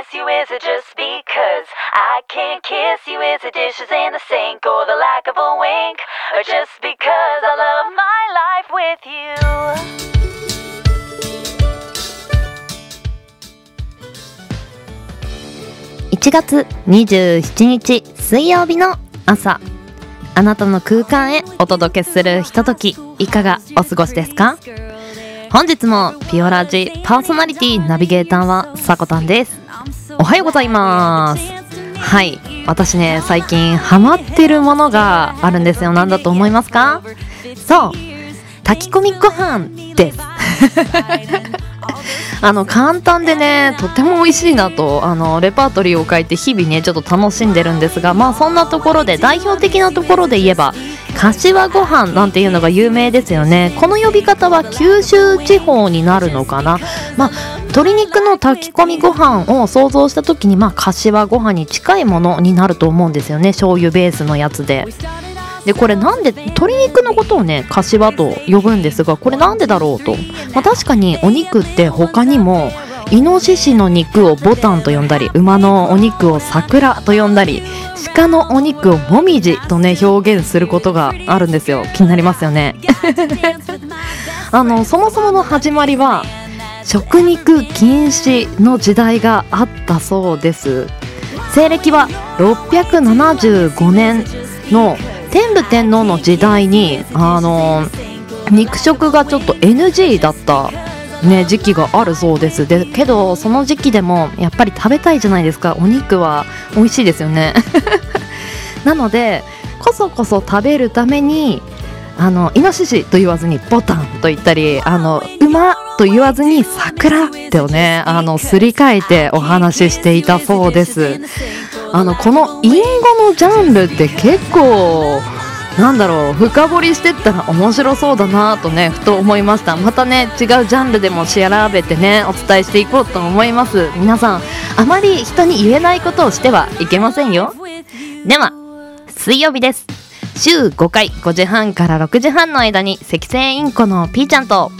miss you? Is it just because I can't kiss you? Is it dishes in the sink or the lack of a wink? Or just because I love my life with you? 1月27日水曜日の朝あなたの空間へお届けするひとときいかがお過ごしですか本日もピオラジパーソナリティナビゲーターはさこたんですおはようございます。はい。私ね最近ハマってるものがあるんですよ。何だと思いますか？そう。炊き込みご飯です。あの簡単でねとても美味しいなとあのレパートリーを書いて日々ねちょっと楽しんでるんですがまあそんなところで代表的なところで言えば柏ご飯なんていうのが有名ですよね。この呼び方は九州地方になるのかな？まあ鶏肉の炊き込みご飯を想像した時にまあ柏ご飯に近いものになると思うんですよね。醤油ベースのやつで。でこれなんで鶏肉のことをね柏と呼ぶんですがこれなんでだろうと、まあ、確かにお肉って他にもイノシシの肉をボタンと呼んだり馬のお肉を桜と呼んだり鹿のお肉をもみじとね表現することがあるんですよ。気になりますよね。あのそもそもの始まりは食肉禁止の時代があったそうです。西暦は675年の天武天皇の時代にあの肉食がちょっと NG だったね時期があるそうです。でけどその時期でもやっぱり食べたいじゃないですか。お肉は美味しいですよね。なのでこそこそ食べるためにあのイノシシと言わずにボタンと言ったりあの馬と言わずに桜ってをねあのすり替えてお話ししていたそうです。あのこの隠語のジャンルって結構なんだろう深掘りしてったら面白そうだなとねふと思いました。またね違うジャンルでも調べてねお伝えしていこうと思います。皆さんあまり人に言えないことをしてはいけませんよ。では水曜日です。週5回5時半から6時半の間に赤星インコのピーちゃんと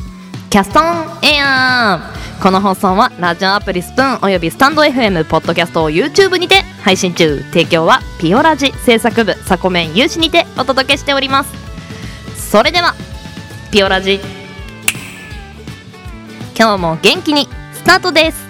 キャストンエア。ーこの放送はラジオアプリスプーンおよびスタンド FM ポッドキャストを YouTube にて配信中。提供はピオラジ制作部サコメン有志にてお届けしております。それではピオラジ。今日も元気にスタートです。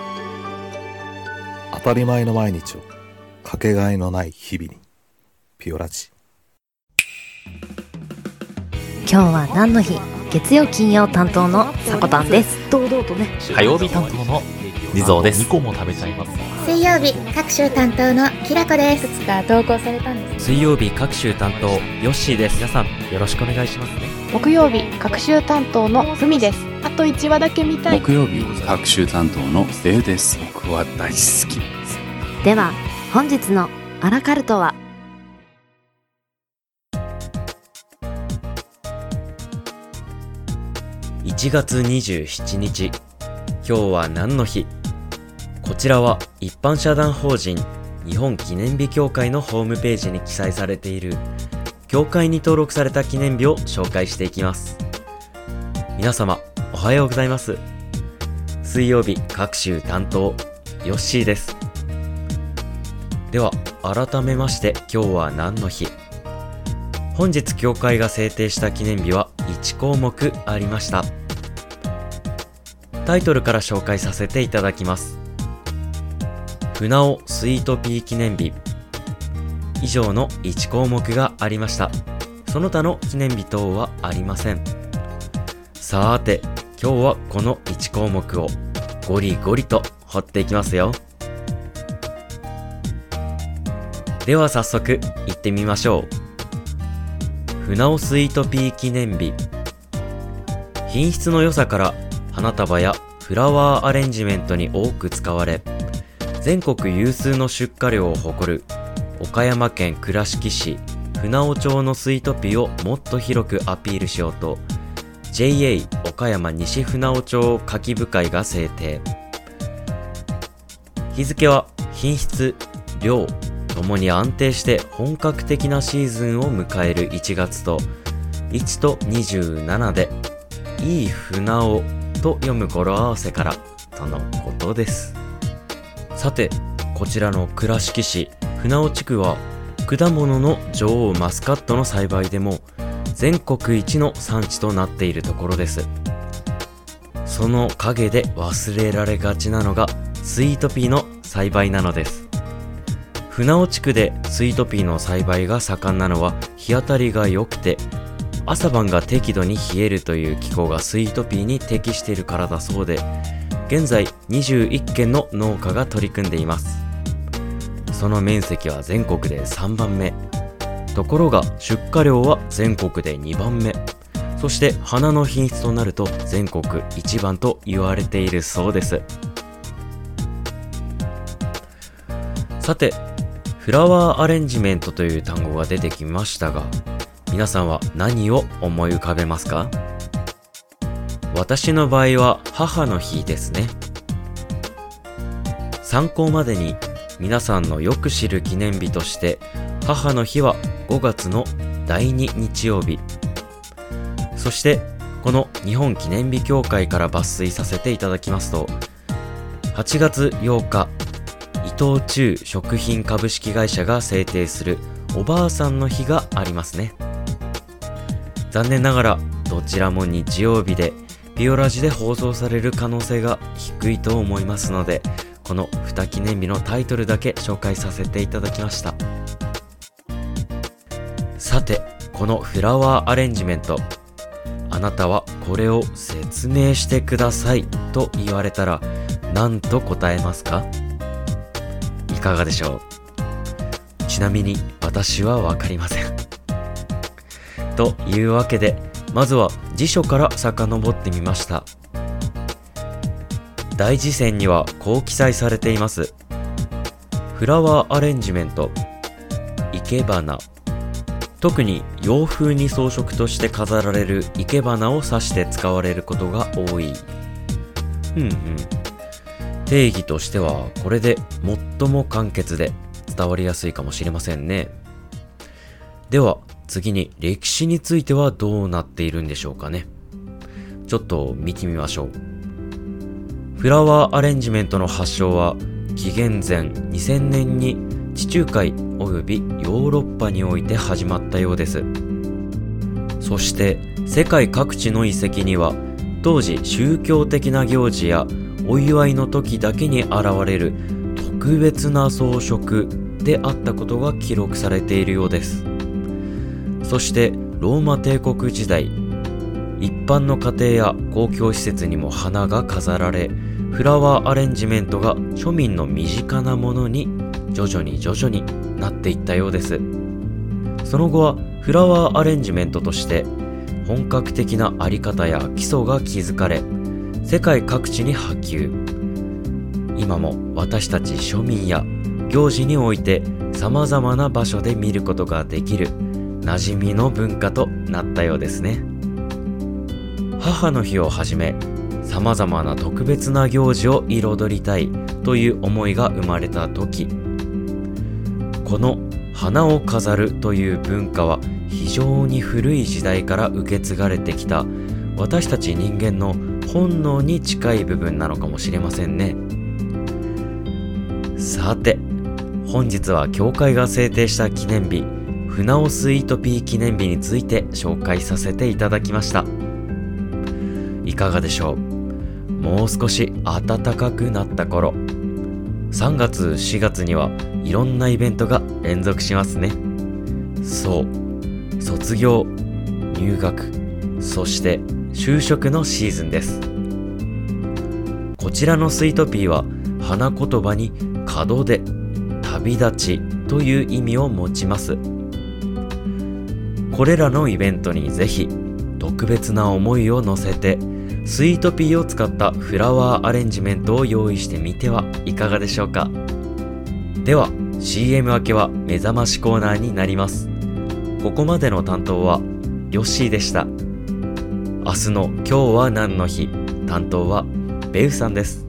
当たり前の毎日をかけがえのない日々にピオラジ今日は何の日？月曜金曜担当のさこたんです堂々とね火曜日担当の地蔵です。2個も食べちゃいます。水曜日各週担当のきらこですつか投稿されたんです水曜日各週担当ヨッシーです。皆さんよろしくお願いしますね。木曜日各週担当のふみですあと1話だけ見たい。木曜日各週担当のレイです。僕は大好き。では本日のアラカルトは？1月27日。今日は何の日？こちらは一般社団法人日本記念日協会のホームページに記載されている。協会に登録された記念日を紹介していきます。皆様おはようございます。水曜日各週担当ヨッシーです。では改めまして今日は何の日？本日協会が制定した記念日は1項目ありました。タイトルから紹介させていただきます。船尾スイートピー記念日。以上の1項目がありました。その他の記念日等はありません。さーて今日はこの1項目をゴリゴリと掘っていきますよ。では早速行ってみましょう。船尾スイートピー記念日。品質の良さから花束やフラワーアレンジメントに多く使われ全国有数の出荷量を誇る岡山県倉敷市船尾町のスイートピーをもっと広くアピールしようと JA 岡山西船尾町夏季部会が制定。日付は品質量ともに安定して本格的なシーズンを迎える1月と1と27でいい船尾と読む語呂合わせからとのことです。さてこちらの倉敷市船尾地区は果物の女王マスカットの栽培でも全国一の産地となっているところです。その陰で忘れられがちなのがスイートピーの栽培なのです。船尾地区でスイートピーの栽培が盛んなのは日当たりが良くて朝晩が適度に冷えるという気候がスイートピーに適しているからだそうで現在21軒の農家が取り組んでいます。その面積は全国で3番目。ところが出荷量は全国で2番目。そして花の品質となると全国一番と言われているそうです。さてフラワーアレンジメントという単語が出てきましたが皆さんは何を思い浮かべますか？私の場合は母の日ですね。参考までに皆さんのよく知る記念日として母の日は5月の第2日曜日。そしてこの日本記念日協会から抜粋させていただきますと8月8日伊藤忠食品株式会社が制定するおばあさんの日がありますね。残念ながらどちらも日曜日でピオラジで放送される可能性が低いと思いますのでこの2記念日のタイトルだけ紹介させていただきました。さてこのフラワーアレンジメント。あなたはこれを説明してください。と言われたら何と答えますか？いかがでしょう？ちなみに私はわかりません。というわけでまずは辞書から遡ってみました。大辞典にはこう記載されています。フラワーアレンジメント。生け花。特に洋風に装飾として飾られる生け花を指して使われることが多い。ふんふん。定義としてはこれで最も簡潔で伝わりやすいかもしれませんね。では次に歴史についてはどうなっているんでしょうかね。ちょっと見てみましょう。フラワーアレンジメントの発祥は紀元前2000年に地中海及びヨーロッパにおいて始まったようです。そして世界各地の遺跡には当時宗教的な行事やお祝いの時だけに現れる特別な装飾であったことが記録されているようです。そしてローマ帝国時代一般の家庭や公共施設にも花が飾られフラワーアレンジメントが庶民の身近なものに徐々に徐々になっていったようです。その後はフラワーアレンジメントとして本格的なあり方や基礎が築かれ世界各地に波及。今も私たち庶民や行事において様々な場所で見ることができる馴染みの文化となったようですね。母の日をはじめ様々な特別な行事を彩りたいという思いが生まれた時この花を飾るという文化は非常に古い時代から受け継がれてきた私たち人間の本能に近い部分なのかもしれませんね。さて本日は教会が制定した記念日船尾スイートピー記念日について紹介させていただきました。いかがでしょう？もう少し暖かくなった頃。3月4月にはいろんなイベントが連続しますね。そう。卒業入学そして就職のシーズンです。こちらのスイートピーは花言葉に門出旅立ちという意味を持ちます。これらのイベントにぜひ特特別な思いを乗せてスイートピーを使ったフラワーアレンジメントを用意してみてはいかがでしょうか。では CM 明けは目覚ましコーナーになります。ここまでの担当はヨッシーでした。明日の今日は何の日？担当はベウさんです。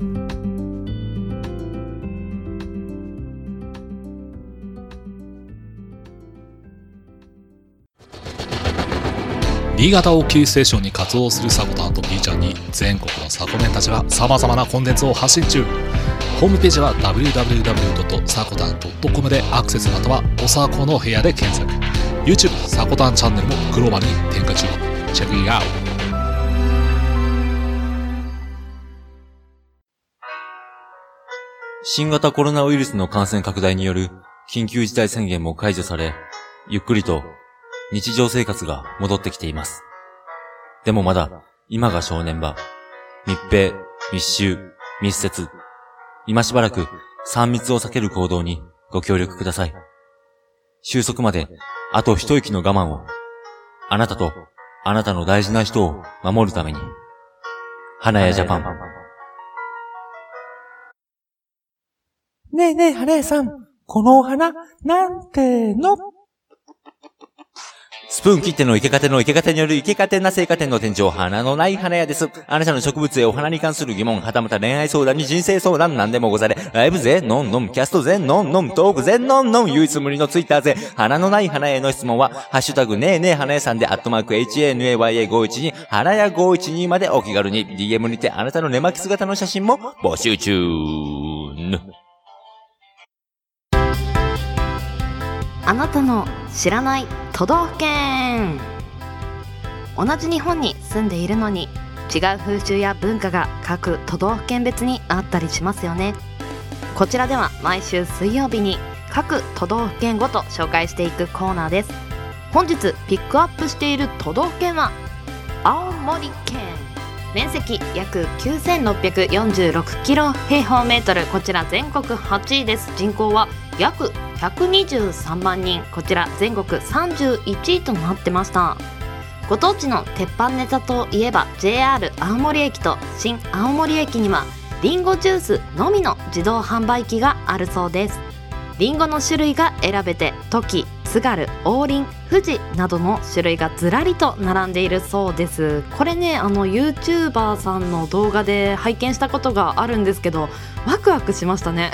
新潟をキーステーションに活動するサコタンと B ちゃんに全国のサコメンたちが様々なコンテンツを発信中。ホームページは www.sakotan.com でアクセスまたはおさこの部屋で検索。YouTube サコタンチャンネルもグローバルに展開中。チェックイアウト。新型コロナウイルスの感染拡大による緊急事態宣言も解除され、ゆっくりと日常生活が戻ってきています。でもまだ今が正念場。密閉、密集、密接。今しばらく3密を避ける行動にご協力ください。収束まであと一息の我慢を。あなたとあなたの大事な人を守るために。花屋ジャパン。ねえねえ、花屋さん。このお花、なんての？スプーン切っての生け方の生け方による生け方な生花店の店長、花のない花屋です。あなたの植物へお花に関する疑問、はたまた恋愛相談に人生相談なんでもござれ。ライブぜ、ノンノン、キャストぜ、ノンノン、トークぜ、ノンノン、唯一無二のツイッターぜ、花のない花への質問は、ハッシュタグねえねえ花屋さんで、アットマーク HANAYA512、花屋512までお気軽に、DM にてあなたの寝巻き姿の写真も募集中。あなたの知らない都道府県。同じ日本に住んでいるのに違う風習や文化が各都道府県別にあったりしますよね。こちらでは毎週水曜日に各都道府県ごと紹介していくコーナーです。本日ピックアップしている都道府県は青森県。面積約9646キロ平方メートル。こちら全国8位です。人口は約123万人。こちら全国31位となってました。ご当地の鉄板ネタといえば JR 青森駅と新青森駅にはリンゴジュースのみの自動販売機があるそうです。リンゴの種類が選べてトキ、津軽、王林、富士などの種類がずらりと並んでいるそうです。これねあの YouTuber さんの動画で拝見したことがあるんですけどワクワクしましたね。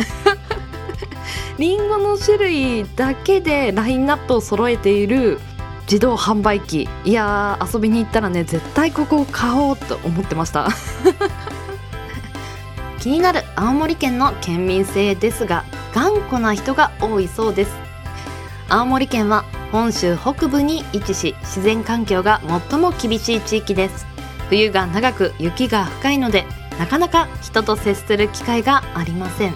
リンゴの種類だけでラインナップを揃えている自動販売機。いやー遊びに行ったらね絶対ここを買おうと思ってました。気になる青森県の県民性ですが頑固な人が多いそうです。青森県は本州北部に位置し自然環境が最も厳しい地域です。冬が長く雪が深いのでなかなか人と接する機会がありません。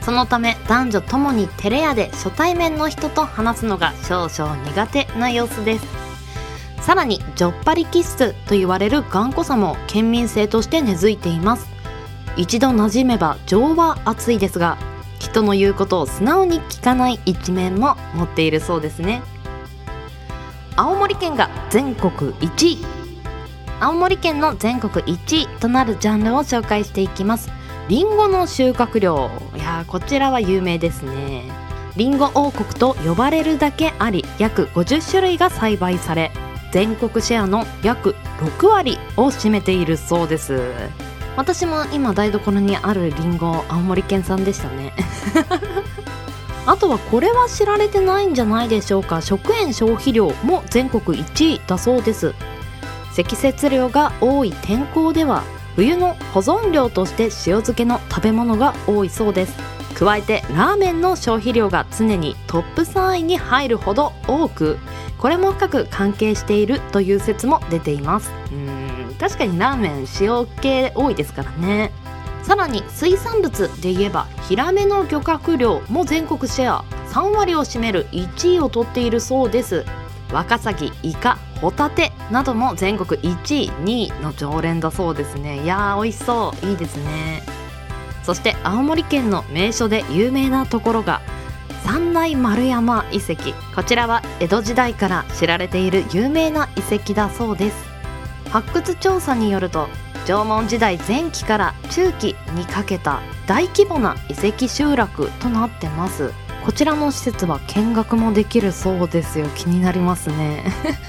そのため男女ともに照れ屋で初対面の人と話すのが少々苦手な様子です。さらにジョッパリ気質と言われる頑固さも県民性として根付いています。一度馴染めば情は熱いですが人の言うことを素直に聞かない一面も持っているそうですね。青森県が全国1位。青森県の全国1位となるジャンルを紹介していきます。リンゴの収穫量。いやこちらは有名ですね。リンゴ王国と呼ばれるだけあり約50種類が栽培され全国シェアの約6割を占めているそうです。私も今台所にあるリンゴ青森県産でしたね。あとはこれは知られてないんじゃないでしょうか。食塩消費量も全国1位だそうです。積雪量が多い天候では冬の保存料として塩漬けの食べ物が多いそうです。加えてラーメンの消費量が常にトップ3位に入るほど多くこれも深く関係しているという説も出ています。うん。確かにラーメン塩系多いですからね。さらに水産物で言えばヒラメの漁獲量も全国シェア。3割を占める1位を取っているそうです。ワカサギ、イカ、ホタテなども全国1位、2位の常連だそうですね。いやー美味しそう。いいですね。そして青森県の名所で有名なところが三内丸山遺跡。こちらは江戸時代から知られている有名な遺跡だそうです。発掘調査によると縄文時代前期から中期にかけた大規模な遺跡集落となってます。こちらの施設は見学もできるそうですよ。気になりますね。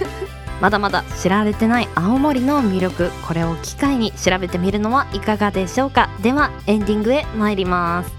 まだまだ知られてない青森の魅力これを機会に調べてみるのはいかがでしょうか。ではエンディングへ参ります。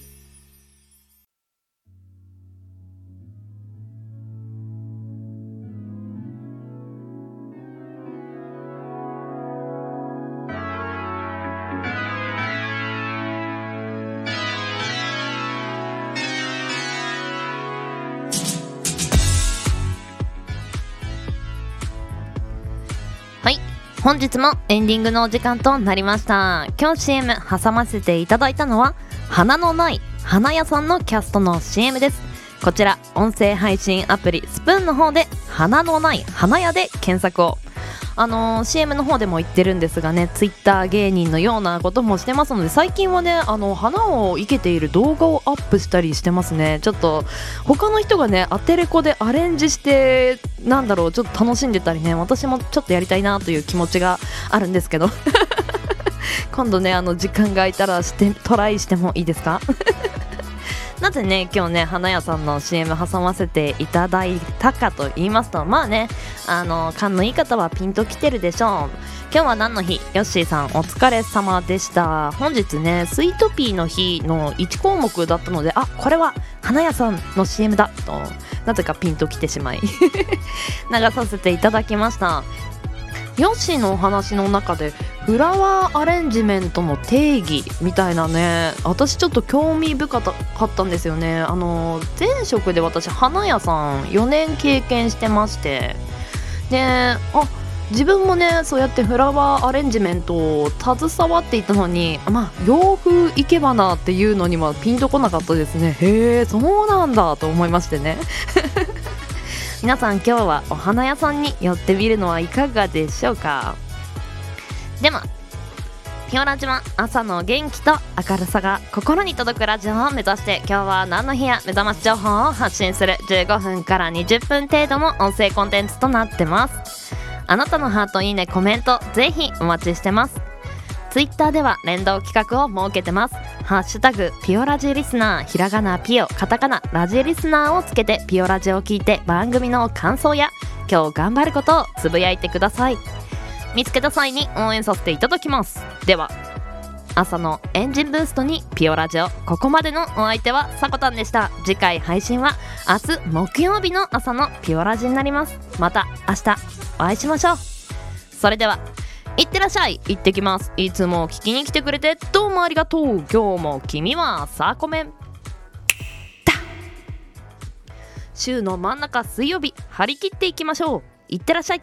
本日もエンディングのお時間となりました。今日 CM 挟ませていただいたのは花のない花屋さんのキャストの CM です。こちら音声配信アプリスプーンの方で花のない花屋で検索を。あのー CM の方でも言ってるんですがねツイッター芸人のようなこともしてますので最近はねあの花を生けている動画をアップしたりしてますね。ちょっと他の人がねアテレコでアレンジしてなんだろうちょっと楽しんでたりね私もちょっとやりたいなという気持ちがあるんですけど。今度ねあの時間が空いたらしてトライしてもいいですか？なぜね今日ね花屋さんの CM 挟ませていただいたかと言いますとまあねあの勘のいい方はピンときてるでしょう。今日は何の日？ヨッシーさんお疲れ様でした。本日ねスイートピーの日の1項目だったのであこれは花屋さんの CM だとなぜかピンときてしまい。流させていただきました。ヨッシーのお話の中でフラワーアレンジメントの定義みたいなね。私ちょっと興味深かったんですよね。あの前職で私花屋さん4年経験してまして。であ自分もねそうやってフラワーアレンジメントを携わっていたのにまあ洋風生け花っていうのにはピンとこなかったですね。へえそうなんだと思いましてね。皆さん今日はお花屋さんに寄ってみるのはいかがでしょうか？でもピオラジは朝の元気と明るさが心に届くラジオを目指して今日は何の日や目覚まし情報を発信する15分から20分程度の音声コンテンツとなってますあなたのハートいいねコメントぜひお待ちしてますツイッターでは連動企画を設けてます。ハッシュタグピオラジリスナー、ひらがなピオ、カタカナラジリスナーをつけてピオラジを聞いて番組の感想や今日頑張ることをつぶやいてください。見つけた際に応援させていただきます。では、朝のエンジンブーストにピオラジオ。ここまでのお相手はさこたんでした。次回配信は明日木曜日の朝のピオラジになります。また明日お会いしましょう。それではいってらっしゃい。行ってきます。いつも聞きに来てくれてどうもありがとう。今日も君はさこめん。週の真ん中水曜日張り切っていきましょう。いってらっしゃい。